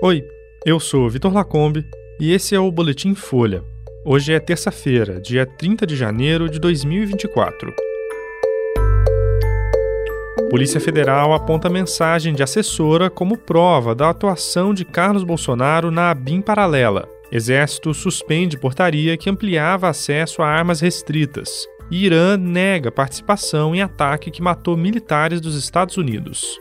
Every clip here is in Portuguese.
Oi, eu sou Vitor Lacombe e esse é o Boletim Folha. Hoje é terça-feira, dia 30 de janeiro de 2024. Polícia Federal aponta mensagem de assessora como prova da atuação de Carlos Bolsonaro na ABIN paralela. Exército suspende portaria que ampliava acesso a armas restritas. Irã nega participação em ataque que matou militares dos Estados Unidos.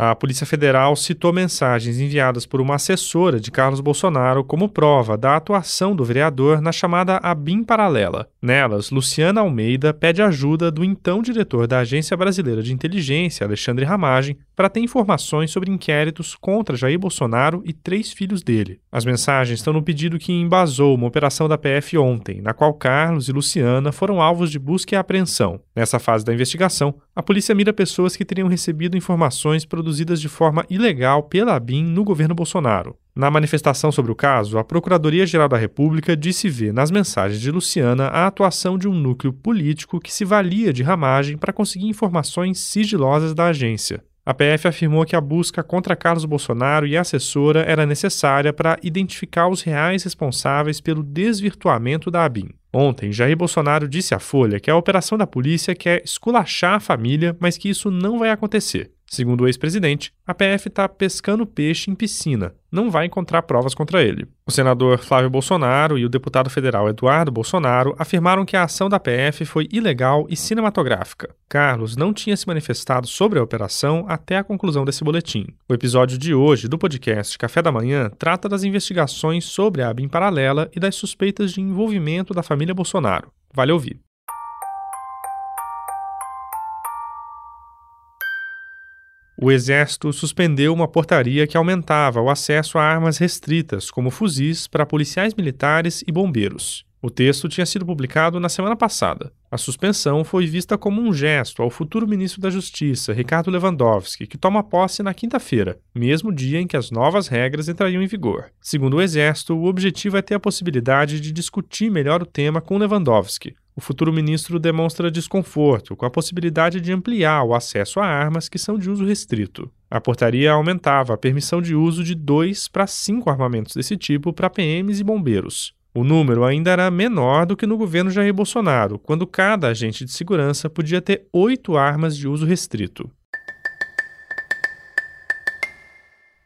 A Polícia Federal citou mensagens enviadas por uma assessora de Carlos Bolsonaro como prova da atuação do vereador na chamada ABIN paralela. Nelas, Luciana Almeida pede ajuda do então diretor da Agência Brasileira de Inteligência, Alexandre Ramagem, para ter informações sobre inquéritos contra Jair Bolsonaro e três filhos dele. As mensagens estão no pedido que embasou uma operação da PF ontem, na qual Carlos e Luciana foram alvos de busca e apreensão. Nessa fase da investigação, a polícia mira pessoas que teriam recebido informações produzidas de forma ilegal pela ABIN no governo Bolsonaro. Na manifestação sobre o caso, a Procuradoria-Geral da República disse ver nas mensagens de Luciana a atuação de um núcleo político que se valia de ramagem para conseguir informações sigilosas da agência. A PF afirmou que a busca contra Carlos Bolsonaro e a assessora era necessária para identificar os reais responsáveis pelo desvirtuamento da ABIN. Ontem, Jair Bolsonaro disse à Folha que a operação da polícia quer esculachar a família, mas que isso não vai acontecer. Segundo o ex-presidente, a PF está pescando peixe em piscina, não vai encontrar provas contra ele. O senador Flávio Bolsonaro e o deputado federal Eduardo Bolsonaro afirmaram que a ação da PF foi ilegal e cinematográfica. Carlos não tinha se manifestado sobre a operação até a conclusão desse boletim. O episódio de hoje do podcast Café da Manhã trata das investigações sobre a ABIN paralela e das suspeitas de envolvimento da família Bolsonaro. Vale ouvir. O Exército suspendeu uma portaria que aumentava o acesso a armas restritas, como fuzis, para policiais militares e bombeiros. O texto tinha sido publicado na semana passada. A suspensão foi vista como um gesto ao futuro ministro da Justiça, Ricardo Lewandowski, que toma posse na quinta-feira, mesmo dia em que as novas regras entrariam em vigor. Segundo o Exército, o objetivo é ter a possibilidade de discutir melhor o tema com Lewandowski, o futuro ministro demonstra desconforto com a possibilidade de ampliar o acesso a armas que são de uso restrito. A portaria aumentava a permissão de uso de dois para cinco armamentos desse tipo para PMs e bombeiros. O número ainda era menor do que no governo Jair Bolsonaro, quando cada agente de segurança podia ter oito armas de uso restrito.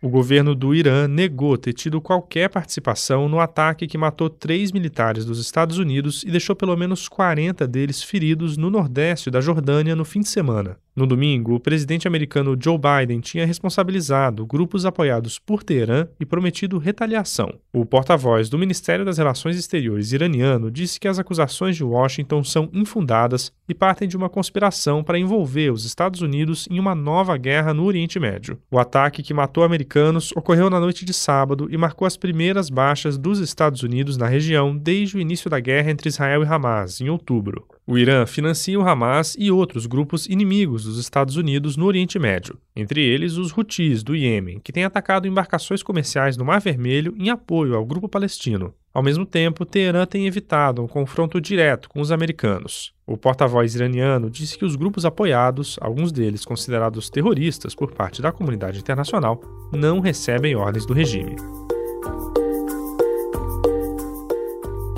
O governo do Irã negou ter tido qualquer participação no ataque que matou três militares dos Estados Unidos e deixou pelo menos 40 deles feridos no nordeste da Jordânia no fim de semana. No domingo, o presidente americano Joe Biden tinha responsabilizado grupos apoiados por Teherã e prometido retaliação. O porta-voz do Ministério das Relações Exteriores iraniano disse que as acusações de Washington são infundadas e partem de uma conspiração para envolver os Estados Unidos em uma nova guerra no Oriente Médio. O ataque que matou americanos ocorreu na noite de sábado e marcou as primeiras baixas dos Estados Unidos na região desde o início da guerra entre Israel e Hamas, em outubro. O Irã financia o Hamas e outros grupos inimigos dos Estados Unidos no Oriente Médio, entre eles os Houthis do Iêmen, que têm atacado embarcações comerciais no Mar Vermelho em apoio ao grupo palestino. Ao mesmo tempo, Teherã tem evitado um confronto direto com os americanos. O porta-voz iraniano disse que os grupos apoiados, alguns deles considerados terroristas por parte da comunidade internacional, não recebem ordens do regime.